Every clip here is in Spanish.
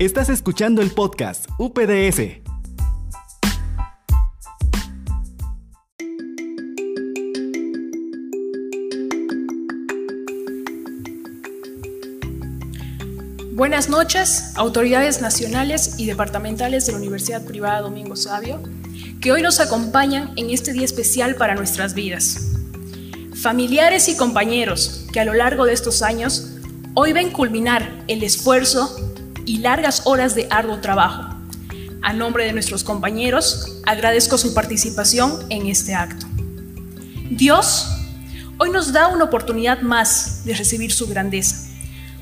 Estás escuchando el podcast UPDS. Buenas noches, autoridades nacionales y departamentales de la Universidad Privada Domingo Sabio, que hoy nos acompañan en este día especial para nuestras vidas. Familiares y compañeros que a lo largo de estos años hoy ven culminar el esfuerzo y largas horas de arduo trabajo. A nombre de nuestros compañeros, agradezco su participación en este acto. Dios hoy nos da una oportunidad más de recibir su grandeza,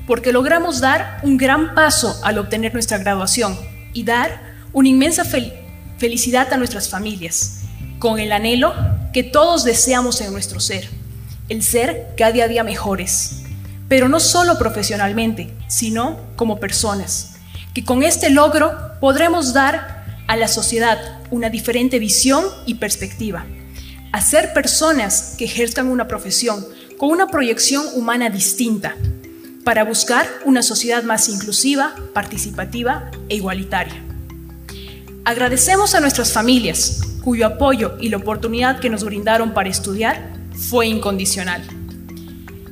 porque logramos dar un gran paso al obtener nuestra graduación y dar una inmensa felicidad a nuestras familias, con el anhelo que todos deseamos en nuestro ser el ser cada día mejores, pero no solo profesionalmente, sino como personas, que con este logro podremos dar a la sociedad una diferente visión y perspectiva, a ser personas que ejerzan una profesión con una proyección humana distinta, para buscar una sociedad más inclusiva, participativa e igualitaria. Agradecemos a nuestras familias, cuyo apoyo y la oportunidad que nos brindaron para estudiar fue incondicional.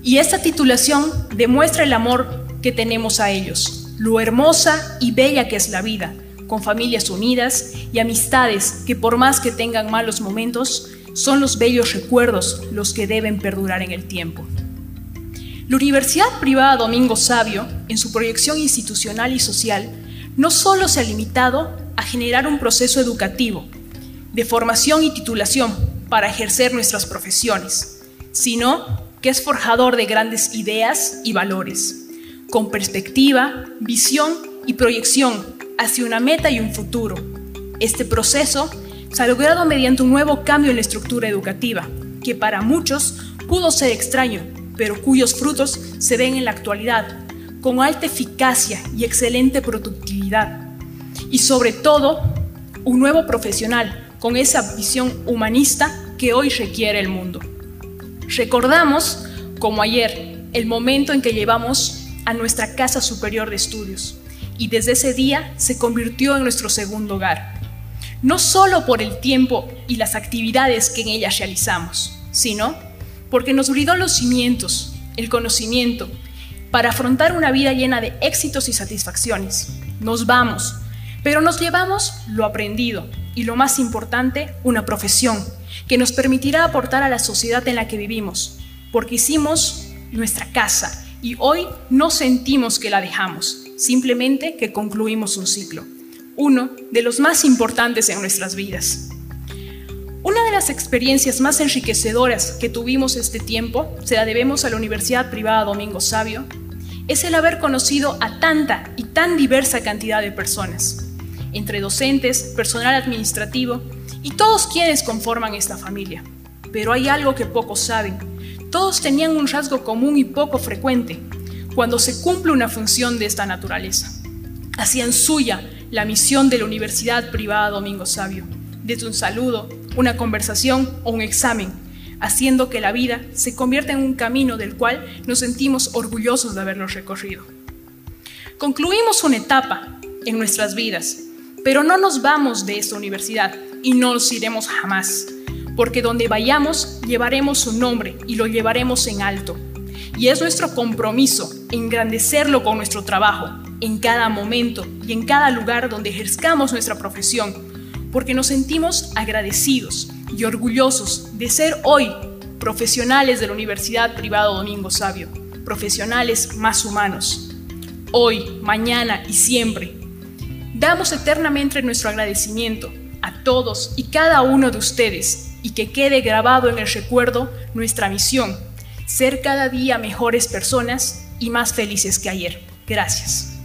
Y esta titulación demuestra el amor que tenemos a ellos, lo hermosa y bella que es la vida, con familias unidas y amistades que por más que tengan malos momentos, son los bellos recuerdos los que deben perdurar en el tiempo. La Universidad Privada Domingo Sabio, en su proyección institucional y social, no solo se ha limitado a generar un proceso educativo, de formación y titulación para ejercer nuestras profesiones, sino que es forjador de grandes ideas y valores, con perspectiva, visión y proyección hacia una meta y un futuro. Este proceso se ha logrado mediante un nuevo cambio en la estructura educativa, que para muchos pudo ser extraño, pero cuyos frutos se ven en la actualidad, con alta eficacia y excelente productividad. Y sobre todo, un nuevo profesional con esa visión humanista que hoy requiere el mundo. Recordamos, como ayer, el momento en que llevamos a nuestra casa superior de estudios y desde ese día se convirtió en nuestro segundo hogar, no solo por el tiempo y las actividades que en ella realizamos, sino porque nos brindó los cimientos, el conocimiento, para afrontar una vida llena de éxitos y satisfacciones. Nos vamos, pero nos llevamos lo aprendido y lo más importante, una profesión que nos permitirá aportar a la sociedad en la que vivimos, porque hicimos nuestra casa y hoy no sentimos que la dejamos, simplemente que concluimos un ciclo, uno de los más importantes en nuestras vidas. Una de las experiencias más enriquecedoras que tuvimos este tiempo, se la debemos a la Universidad Privada Domingo Sabio, es el haber conocido a tanta y tan diversa cantidad de personas entre docentes, personal administrativo y todos quienes conforman esta familia. Pero hay algo que pocos saben. Todos tenían un rasgo común y poco frecuente cuando se cumple una función de esta naturaleza. Hacían suya la misión de la Universidad Privada Domingo Sabio, desde un saludo, una conversación o un examen, haciendo que la vida se convierta en un camino del cual nos sentimos orgullosos de haberlo recorrido. Concluimos una etapa en nuestras vidas pero no nos vamos de esta universidad y no nos iremos jamás, porque donde vayamos llevaremos su nombre y lo llevaremos en alto. Y es nuestro compromiso engrandecerlo con nuestro trabajo, en cada momento y en cada lugar donde ejerzcamos nuestra profesión, porque nos sentimos agradecidos y orgullosos de ser hoy profesionales de la Universidad Privada Domingo Sabio, profesionales más humanos. Hoy, mañana y siempre Damos eternamente nuestro agradecimiento a todos y cada uno de ustedes y que quede grabado en el recuerdo nuestra misión, ser cada día mejores personas y más felices que ayer. Gracias.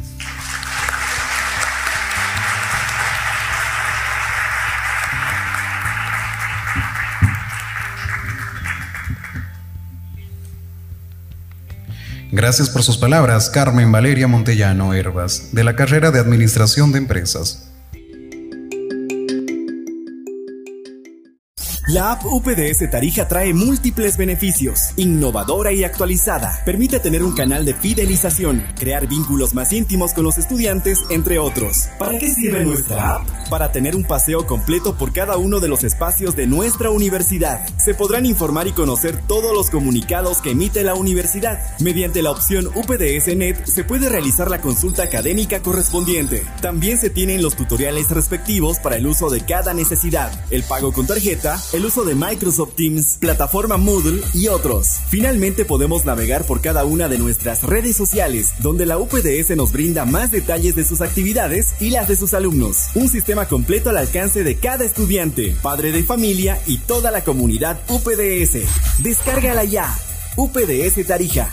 Gracias por sus palabras, Carmen Valeria Montellano Herbas, de la carrera de Administración de Empresas. La app UPDS Tarija trae múltiples beneficios, innovadora y actualizada. Permite tener un canal de fidelización, crear vínculos más íntimos con los estudiantes, entre otros. ¿Para qué sirve nuestra app? Para tener un paseo completo por cada uno de los espacios de nuestra universidad. Se podrán informar y conocer todos los comunicados que emite la universidad. Mediante la opción UPDS Net se puede realizar la consulta académica correspondiente. También se tienen los tutoriales respectivos para el uso de cada necesidad, el pago con tarjeta, el uso de Microsoft Teams, plataforma Moodle y otros. Finalmente podemos navegar por cada una de nuestras redes sociales, donde la UPDS nos brinda más detalles de sus actividades y las de sus alumnos. Un sistema completo al alcance de cada estudiante, padre de familia y toda la comunidad UPDS. Descárgala ya. UPDS Tarija.